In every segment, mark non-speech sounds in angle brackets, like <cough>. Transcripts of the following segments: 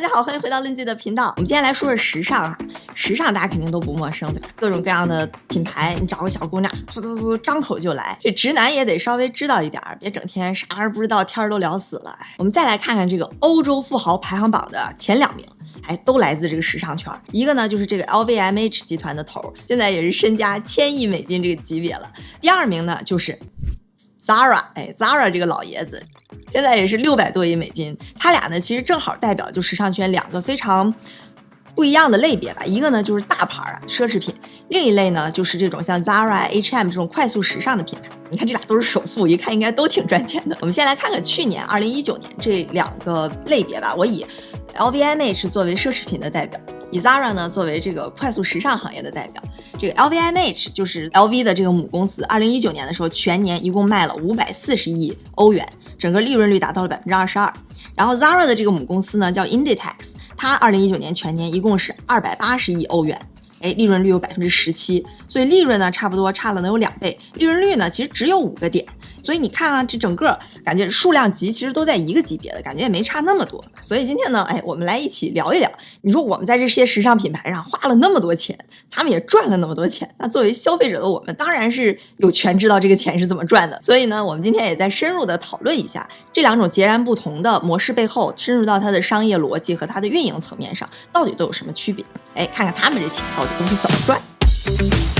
大家好，欢迎回到 lindy 的频道。我们今天来说说时尚啊，时尚大家肯定都不陌生，对吧？各种各样的品牌，你找个小姑娘，突突突张口就来。这直男也得稍微知道一点儿，别整天啥玩意儿不知道，天儿都聊死了。我们再来看看这个欧洲富豪排行榜的前两名，哎，都来自这个时尚圈。一个呢就是这个 LVMH 集团的头，现在也是身家千亿美金这个级别了。第二名呢就是 Zara，哎，Zara 这个老爷子。现在也是六百多亿美金，他俩呢其实正好代表就时尚圈两个非常不一样的类别吧。一个呢就是大牌啊，奢侈品；另一类呢就是这种像 Zara、H&M 这种快速时尚的品牌。你看这俩都是首富，一看应该都挺赚钱的。我们先来看看去年二零一九年这两个类别吧。我以 LVMH 作为奢侈品的代表，以 Zara 呢作为这个快速时尚行业的代表。这个 LVMH 就是 LV 的这个母公司，二零一九年的时候全年一共卖了五百四十亿欧元。整个利润率达到了百分之二十二，然后 Zara 的这个母公司呢叫 Inditex，它二零一九年全年一共是二百八十亿欧元，哎，利润率有百分之十七，所以利润呢差不多差了能有两倍，利润率呢其实只有五个点。所以你看啊，这整个感觉数量级其实都在一个级别的，感觉也没差那么多。所以今天呢，哎，我们来一起聊一聊。你说我们在这些时尚品牌上花了那么多钱，他们也赚了那么多钱，那作为消费者的我们当然是有权知道这个钱是怎么赚的。所以呢，我们今天也在深入的讨论一下这两种截然不同的模式背后，深入到它的商业逻辑和它的运营层面上，到底都有什么区别？哎，看看他们这钱到底都是怎么赚。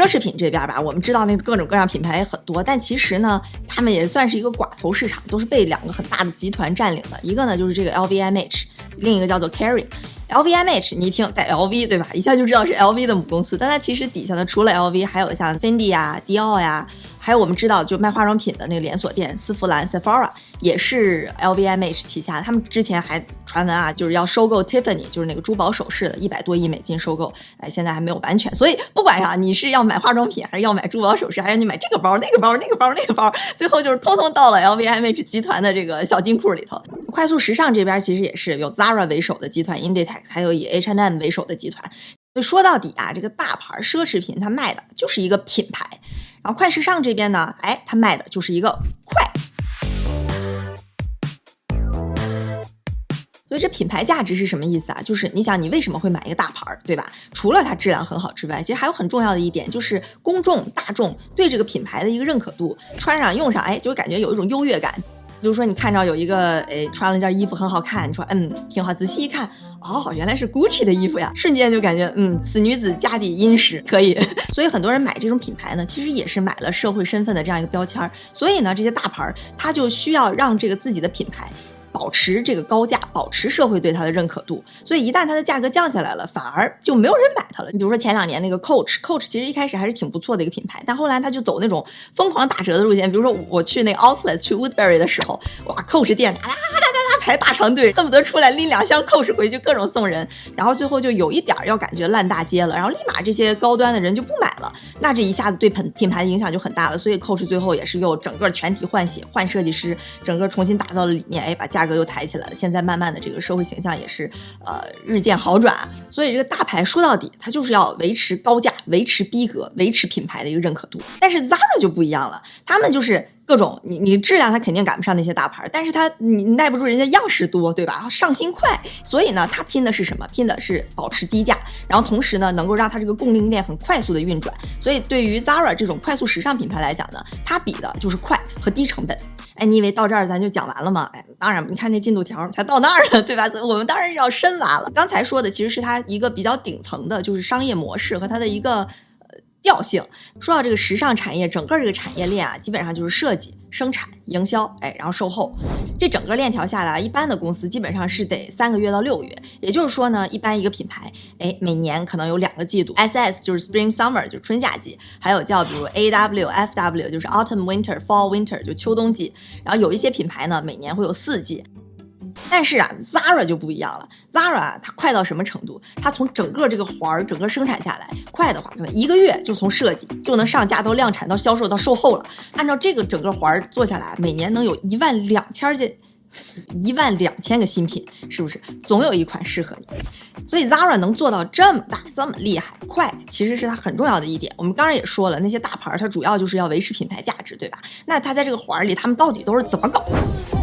奢侈品这边吧，我们知道那各种各样品牌也很多，但其实呢，他们也算是一个寡头市场，都是被两个很大的集团占领的。一个呢就是这个 LVMH，另一个叫做 Kering。LVMH，你一听带 LV 对吧？一下就知道是 LV 的母公司，但它其实底下呢，除了 LV，还有像 Fendi 呀、迪奥呀。还有我们知道，就卖化妆品的那个连锁店丝芙兰 Sephora 也是 LVMH 旗下。他们之前还传闻啊，就是要收购 Tiffany，就是那个珠宝首饰的，一百多亿美金收购。哎，现在还没有完全。所以不管啥，你是要买化妆品，还是要买珠宝首饰，还是你买这个包、那个包、那个包、那个包，最后就是通通到了 LVMH 集团的这个小金库里头。快速时尚这边其实也是有 Zara 为首的集团 Inditex，还有以 H&M 为首的集团。说到底啊，这个大牌奢侈品它卖的就是一个品牌。然后快时尚这边呢，哎，它卖的就是一个快，所以这品牌价值是什么意思啊？就是你想，你为什么会买一个大牌儿，对吧？除了它质量很好之外，其实还有很重要的一点，就是公众大众对这个品牌的一个认可度，穿上用上，哎，就感觉有一种优越感。比如说你看着有一个，哎，穿了件衣服很好看，你说，嗯，挺好，仔细一看。哦，原来是 Gucci 的衣服呀！瞬间就感觉，嗯，此女子家底殷实，可以。<laughs> 所以很多人买这种品牌呢，其实也是买了社会身份的这样一个标签。所以呢，这些大牌儿它就需要让这个自己的品牌保持这个高价，保持社会对它的认可度。所以一旦它的价格降下来了，反而就没有人买它了。你比如说前两年那个 Coach，Coach 其实一开始还是挺不错的一个品牌，但后来它就走那种疯狂打折的路线。比如说我去那个 Outlet 去 Woodbury 的时候，哇，Coach 店哒哒哒。排大长队，恨不得出来拎两箱 Coach 回去，各种送人，然后最后就有一点要感觉烂大街了，然后立马这些高端的人就不买了，那这一下子对品品牌的影响就很大了。所以 Coach 最后也是又整个全体换血，换设计师，整个重新打造了理念，哎，把价格又抬起来了。现在慢慢的这个社会形象也是呃日渐好转。所以这个大牌说到底，它就是要维持高价，维持逼格，维持品牌的一个认可度。但是 Zara 就不一样了，他们就是。各种你你质量它肯定赶不上那些大牌，但是它你耐不住人家样式多，对吧？上新快，所以呢，它拼的是什么？拼的是保持低价，然后同时呢，能够让它这个供应链很快速的运转。所以对于 Zara 这种快速时尚品牌来讲呢，它比的就是快和低成本。哎，你以为到这儿咱就讲完了吗？哎，当然，你看那进度条才到那儿了，对吧？所以我们当然是要深挖了。刚才说的其实是它一个比较顶层的，就是商业模式和它的一个。调性。说到这个时尚产业，整个这个产业链啊，基本上就是设计、生产、营销，哎，然后售后，这整个链条下来，一般的公司基本上是得三个月到六个月。也就是说呢，一般一个品牌，哎，每年可能有两个季度，S S 就是 Spring Summer 就是春夏季，还有叫比如 A W F W 就是 Autumn Winter Fall Winter 就秋冬季，然后有一些品牌呢，每年会有四季。但是啊，Zara 就不一样了。Zara 它快到什么程度？它从整个这个环儿整个生产下来，快的话可能一个月就从设计就能上架到量产到销售到售后了。按照这个整个环儿做下来，每年能有一万两千件，<laughs> 一万两千个新品，是不是？总有一款适合你。所以 Zara 能做到这么大这么厉害快，其实是它很重要的一点。我们刚刚也说了，那些大牌它主要就是要维持品牌价值，对吧？那它在这个环儿里，他们到底都是怎么搞的？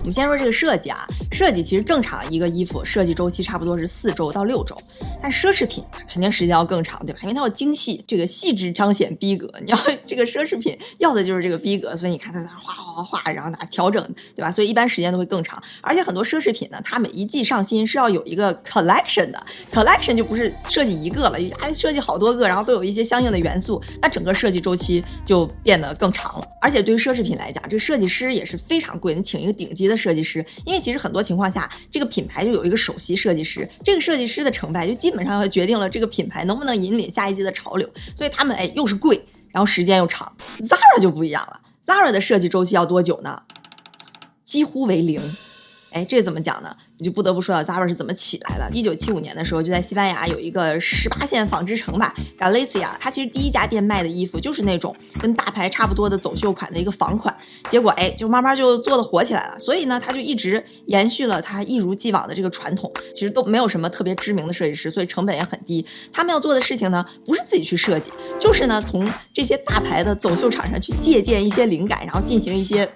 我们先说这个设计啊，设计其实正常一个衣服设计周期差不多是四周到六周，但奢侈品肯定时间要更长，对吧？因为它要精细，这个细致彰显逼格。你要这个奢侈品要的就是这个逼格，所以你看它在那画画画画，然后哪调整，对吧？所以一般时间都会更长。而且很多奢侈品呢，它每一季上新是要有一个 collection 的，collection 就不是设计一个了，还设计好多个，然后都有一些相应的元素，那整个设计周期就变得更长了。而且对于奢侈品来讲，这个设计师也是非常贵，你请一个顶级的设计师，因为其实很多情况下，这个品牌就有一个首席设计师，这个设计师的成败就基本上要决定了这个品牌能不能引领下一季的潮流。所以他们哎又是贵，然后时间又长。Zara 就不一样了，Zara 的设计周期要多久呢？几乎为零。哎，这怎么讲呢？你就不得不说到 Zara 是怎么起来的。一九七五年的时候，就在西班牙有一个十八线纺织城吧，Galicia。它其实第一家店卖的衣服就是那种跟大牌差不多的走秀款的一个仿款。结果哎，就慢慢就做的火起来了。所以呢，他就一直延续了他一如既往的这个传统。其实都没有什么特别知名的设计师，所以成本也很低。他们要做的事情呢，不是自己去设计，就是呢从这些大牌的走秀厂上去借鉴一些灵感，然后进行一些。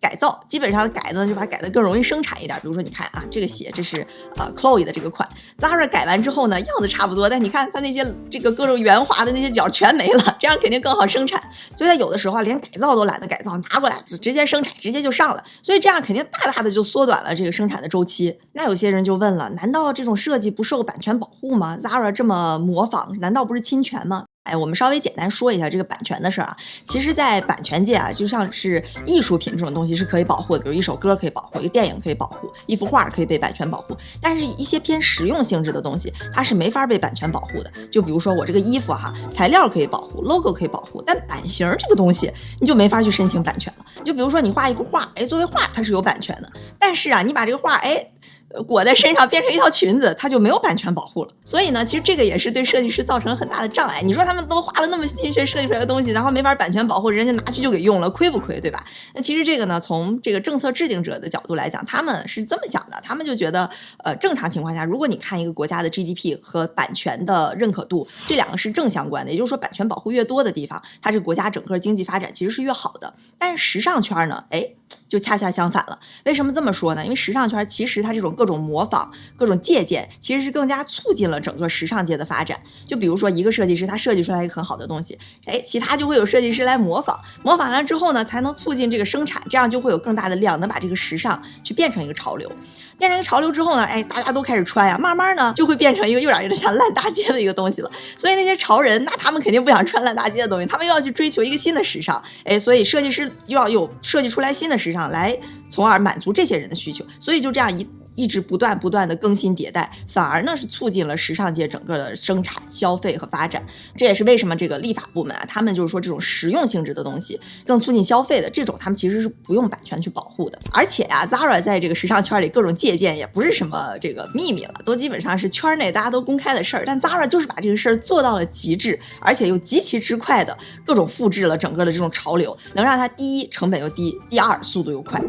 改造基本上改呢就把改的更容易生产一点。比如说，你看啊，这个鞋这是呃 Chloe 的这个款，Zara 改完之后呢，样子差不多，但你看它那些这个各种圆滑的那些角全没了，这样肯定更好生产。所以它有的时候啊连改造都懒得改造，拿过来直接生产，直接就上了。所以这样肯定大大的就缩短了这个生产的周期。那有些人就问了，难道这种设计不受版权保护吗？Zara 这么模仿，难道不是侵权吗？哎，我们稍微简单说一下这个版权的事儿啊。其实，在版权界啊，就像是艺术品这种东西是可以保护的，比如一首歌可以保护，一个电影可以保护，一幅画可以被版权保护。但是，一些偏实用性质的东西，它是没法被版权保护的。就比如说我这个衣服哈，材料可以保护，logo 可以保护，但版型这个东西你就没法去申请版权了。就比如说你画一幅画，哎，作为画它是有版权的，但是啊，你把这个画哎。裹在身上变成一条裙子，它就没有版权保护了。所以呢，其实这个也是对设计师造成很大的障碍。你说他们都花了那么心血设计出来的东西，然后没法版权保护，人家拿去就给用了，亏不亏？对吧？那其实这个呢，从这个政策制定者的角度来讲，他们是这么想的，他们就觉得，呃，正常情况下，如果你看一个国家的 GDP 和版权的认可度，这两个是正相关的，也就是说，版权保护越多的地方，它这国家整个经济发展其实是越好的。但是时尚圈呢，哎。就恰恰相反了，为什么这么说呢？因为时尚圈其实它这种各种模仿、各种借鉴，其实是更加促进了整个时尚界的发展。就比如说一个设计师他设计出来一个很好的东西，哎，其他就会有设计师来模仿，模仿完之后呢，才能促进这个生产，这样就会有更大的量，能把这个时尚去变成一个潮流。变成一个潮流之后呢，哎，大家都开始穿呀，慢慢呢就会变成一个有点有点像烂大街的一个东西了。所以那些潮人，那他们肯定不想穿烂大街的东西，他们又要去追求一个新的时尚，哎，所以设计师又要有设计出来新的时尚来，从而满足这些人的需求。所以就这样一。一直不断不断的更新迭代，反而呢是促进了时尚界整个的生产、消费和发展。这也是为什么这个立法部门啊，他们就是说这种实用性质的东西更促进消费的这种，他们其实是不用版权去保护的。而且啊，Zara 在这个时尚圈里各种借鉴也不是什么这个秘密了，都基本上是圈内大家都公开的事儿。但 Zara 就是把这个事儿做到了极致，而且又极其之快的各种复制了整个的这种潮流，能让它第一成本又低，第二速度又快。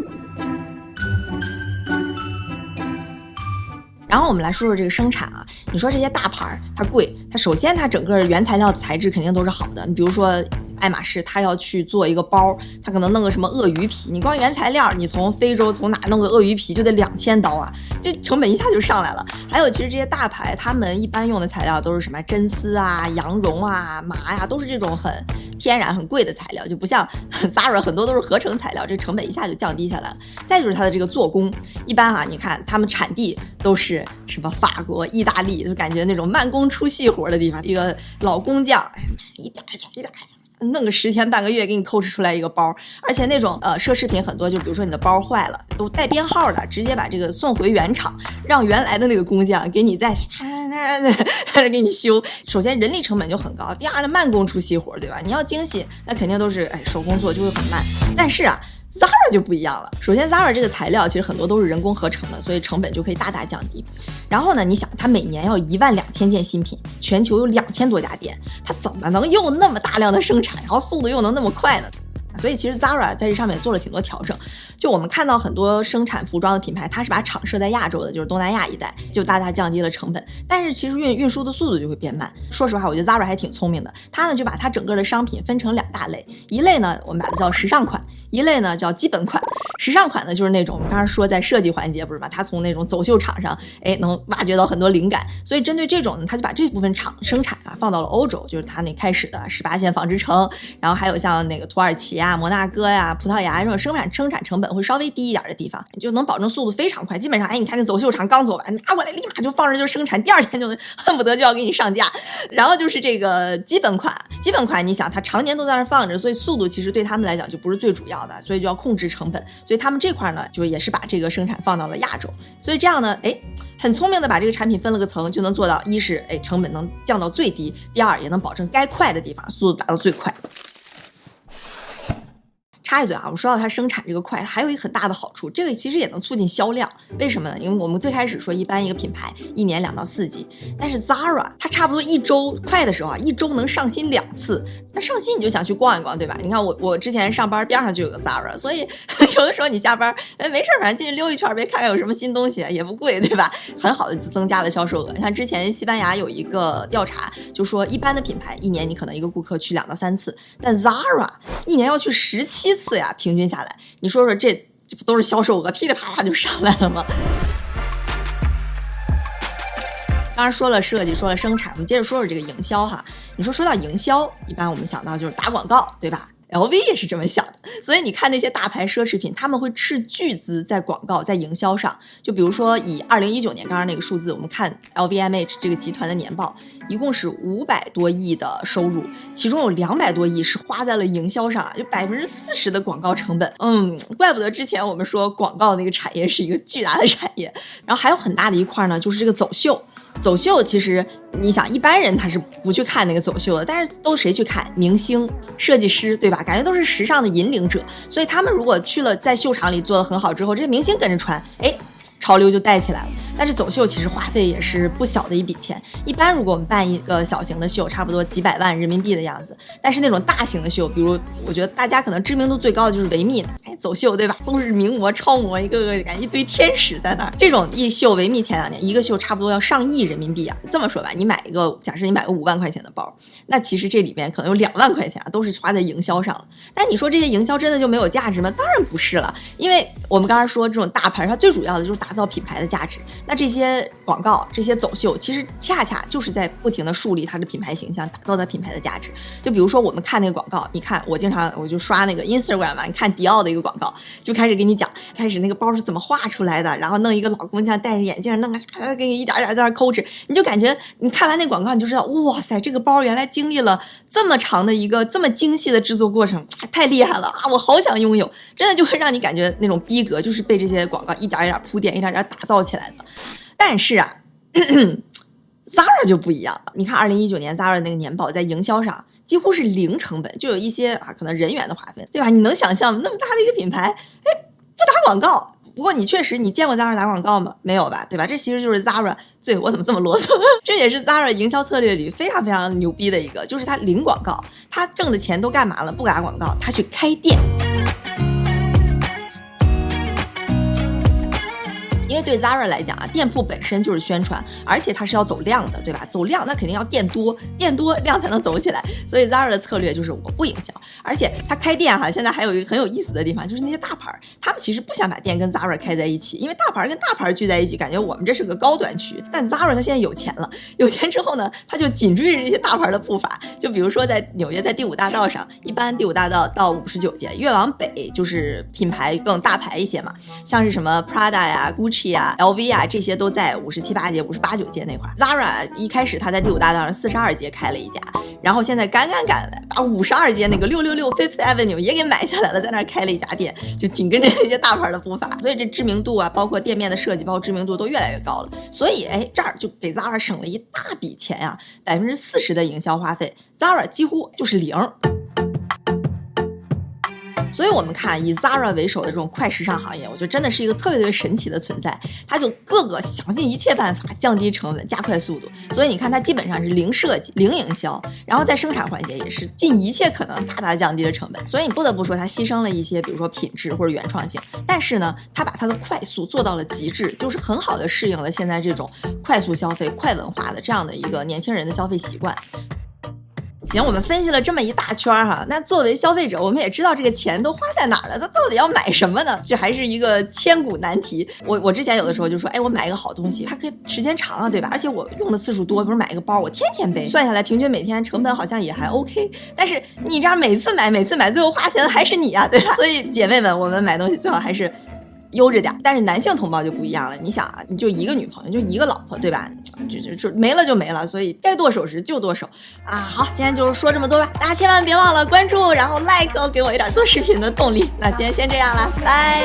然后我们来说说这个生产啊，你说这些大牌儿它贵，它首先它整个原材料材质肯定都是好的，你比如说。爱马仕，他要去做一个包，他可能弄个什么鳄鱼皮，你光原材料，你从非洲从哪弄个鳄鱼皮就得两千刀啊，这成本一下就上来了。还有，其实这些大牌他们一般用的材料都是什么真丝啊、羊绒啊、麻呀，都是这种很天然、很贵的材料，就不像 <laughs> Zara 很多都是合成材料，这成本一下就降低下来了。再就是它的这个做工，一般啊，你看他们产地都是什么法国、意大利，就感觉那种慢工出细活的地方，一个老工匠，哎，一点一点一点。弄个十天半个月给你透视出来一个包，而且那种呃奢侈品很多，就比如说你的包坏了，都带编号的，直接把这个送回原厂，让原来的那个工匠给你再开始 <laughs> 给你修。首先人力成本就很高，第二呢慢工出细活，对吧？你要精细，那肯定都是哎手工做就会很慢。但是啊。Zara 就不一样了。首先，Zara 这个材料其实很多都是人工合成的，所以成本就可以大大降低。然后呢，你想，它每年要一万两千件新品，全球有两千多家店，它怎么能又那么大量的生产，然后速度又能那么快呢？所以其实 Zara 在这上面做了挺多调整。就我们看到很多生产服装的品牌，它是把厂设在亚洲的，就是东南亚一带，就大大降低了成本。但是其实运运输的速度就会变慢。说实话，我觉得 Zara 还挺聪明的，它呢就把它整个的商品分成两大类，一类呢我们把它叫时尚款。一类呢叫基本款，时尚款呢就是那种我们刚才说在设计环节不是吗？他从那种走秀场上，哎，能挖掘到很多灵感，所以针对这种呢，他就把这部分厂生产啊放到了欧洲，就是他那开始的十八线纺织城，然后还有像那个土耳其啊、摩纳哥呀、葡萄牙这种生产生产成本会稍微低一点的地方，就能保证速度非常快。基本上，哎，你看那走秀场刚走完，拿过来立马就放着就生产，第二天就 <laughs> 恨不得就要给你上架。然后就是这个基本款，基本款，你想它常年都在那放着，所以速度其实对他们来讲就不是最主要的，所以就要控制成本。所以他们这块呢，就也是把这个生产放到了亚洲。所以这样呢，哎，很聪明的把这个产品分了个层，就能做到一是哎成本能降到最低，第二也能保证该快的地方速度达到最快。插一嘴啊，我们说到它生产这个快，还有一个很大的好处，这个其实也能促进销量。为什么呢？因为我们最开始说，一般一个品牌一年两到四季，但是 Zara 它差不多一周快的时候啊，一周能上新两次。那上新你就想去逛一逛，对吧？你看我我之前上班边上就有个 Zara，所以 <laughs> 有的时候你下班哎没事，反正进去溜一圈呗，看看有什么新东西，也不贵，对吧？很好的增加了销售额。你看之前西班牙有一个调查，就说一般的品牌一年你可能一个顾客去两到三次，但 Zara 一年要去十七次。次呀，平均下来，你说说这这不都是销售额噼里啪啦就上来了吗？当然说了设计，说了生产，我们接着说说这个营销哈。你说说到营销，一般我们想到就是打广告，对吧？LV 也是这么想的，所以你看那些大牌奢侈品，他们会斥巨资在广告、在营销上。就比如说以二零一九年刚刚那个数字，我们看 LVMH 这个集团的年报，一共是五百多亿的收入，其中有两百多亿是花在了营销上，就百分之四十的广告成本。嗯，怪不得之前我们说广告那个产业是一个巨大的产业。然后还有很大的一块呢，就是这个走秀。走秀其实你想，一般人他是不去看那个走秀的，但是都谁去看？明星、设计师，对吧？感觉都是时尚的引领者，所以他们如果去了在秀场里做的很好之后，这些明星跟着穿，哎。潮流就带起来了，但是走秀其实花费也是不小的一笔钱。一般如果我们办一个小型的秀，差不多几百万人民币的样子。但是那种大型的秀，比如我觉得大家可能知名度最高的就是维密，走秀对吧？都是名模、超模，一个个感觉一堆天使在那儿。这种一秀，维密前两年一个秀差不多要上亿人民币啊。这么说吧，你买一个，假设你买个五万块钱的包，那其实这里边可能有两万块钱啊，都是花在营销上了。但你说这些营销真的就没有价值吗？当然不是了，因为我们刚才说这种大牌，它最主要的就是打。打造品牌的价值，那这些广告、这些走秀，其实恰恰就是在不停的树立它的品牌形象，打造它品牌的价值。就比如说我们看那个广告，你看我经常我就刷那个 Instagram 嘛，你看迪奥的一个广广告，就开始给你讲，开始那个包是怎么画出来的，然后弄一个老公像戴着眼镜，弄个给你一点点在那抠哧，你就感觉你看完那广告，你就知道，哇塞，这个包原来经历了这么长的一个这么精细的制作过程，太厉害了啊！我好想拥有，真的就会让你感觉那种逼格，就是被这些广告一点一点铺垫。一点点打造起来的，但是啊，<coughs> Zara 就不一样了。你看，二零一九年 Zara 那个年报在营销上几乎是零成本，就有一些啊，可能人员的划分，对吧？你能想象那么大的一个品牌，哎，不打广告？不过你确实，你见过 Zara 打广告吗？没有吧？对吧？这其实就是 Zara 最我怎么这么啰嗦？<laughs> 这也是 Zara 营销策略里非常非常牛逼的一个，就是它零广告，它挣的钱都干嘛了？不打广告，它去开店。对 Zara 来讲啊，店铺本身就是宣传，而且它是要走量的，对吧？走量那肯定要店多，店多量才能走起来。所以 Zara 的策略就是我不营销，而且它开店哈，现在还有一个很有意思的地方，就是那些大牌，他们其实不想把店跟 Zara 开在一起，因为大牌跟大牌聚在一起，感觉我们这是个高端区。但 Zara 它现在有钱了，有钱之后呢，他就紧追着这些大牌的步伐。就比如说在纽约，在第五大道上，一般第五大道到五十九街，越往北就是品牌更大牌一些嘛，像是什么 Prada 呀、Gucci。啊，LV 啊，这些都在五十七八街、五十八九街那块儿。Zara 一开始他在第五大道上四十二街开了一家，然后现在赶赶赶把五十二街那个六六六 Fifth Avenue 也给买下来了，在那儿开了一家店，就紧跟着那些大牌的步伐。所以这知名度啊，包括店面的设计，包括知名度都越来越高了。所以哎，这儿就给 Zara 省了一大笔钱呀，百分之四十的营销花费，Zara 几乎就是零。所以，我们看以 Zara 为首的这种快时尚行业，我觉得真的是一个特别特别神奇的存在。它就各个想尽一切办法降低成本、加快速度。所以你看，它基本上是零设计、零营销，然后在生产环节也是尽一切可能大大降低了成本。所以你不得不说，它牺牲了一些，比如说品质或者原创性。但是呢，它把它的快速做到了极致，就是很好的适应了现在这种快速消费、快文化的这样的一个年轻人的消费习惯。行，我们分析了这么一大圈哈，那作为消费者，我们也知道这个钱都花在哪儿了，他到底要买什么呢？这还是一个千古难题。我我之前有的时候就说，哎，我买一个好东西，它可以时间长啊，对吧？而且我用的次数多，比如买一个包，我天天背，算下来平均每天成本好像也还 OK。但是你这样每次买，每次买，最后花钱的还是你啊，对吧？所以姐妹们，我们买东西最好还是。悠着点，但是男性同胞就不一样了。你想啊，你就一个女朋友，就一个老婆，对吧？就就就没了就没了，所以该剁手时就剁手啊。好，今天就说这么多吧，大家千万别忘了关注，然后 like，给我一点做视频的动力。那今天先这样了，拜。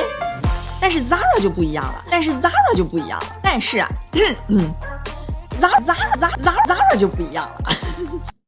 但是 Zara 就不一样了，但是 Zara 就不一样了，但是啊，<clears throat> 嗯，Zara Zara Zara Zara 就不一样了。